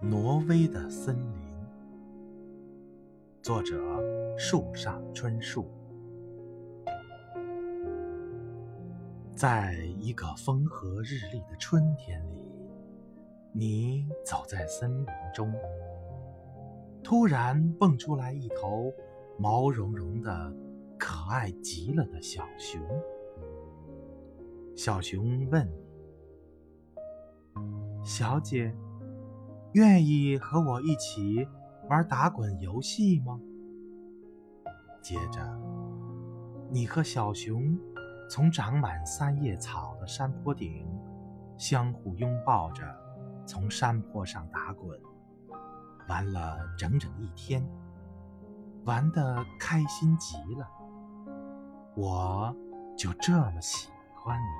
挪威的森林，作者：树上春树。在一个风和日丽的春天里，你走在森林中，突然蹦出来一头毛茸茸的、可爱极了的小熊。小熊问：“小姐。”愿意和我一起玩打滚游戏吗？接着，你和小熊从长满三叶草的山坡顶相互拥抱着，从山坡上打滚，玩了整整一天，玩得开心极了。我就这么喜欢你。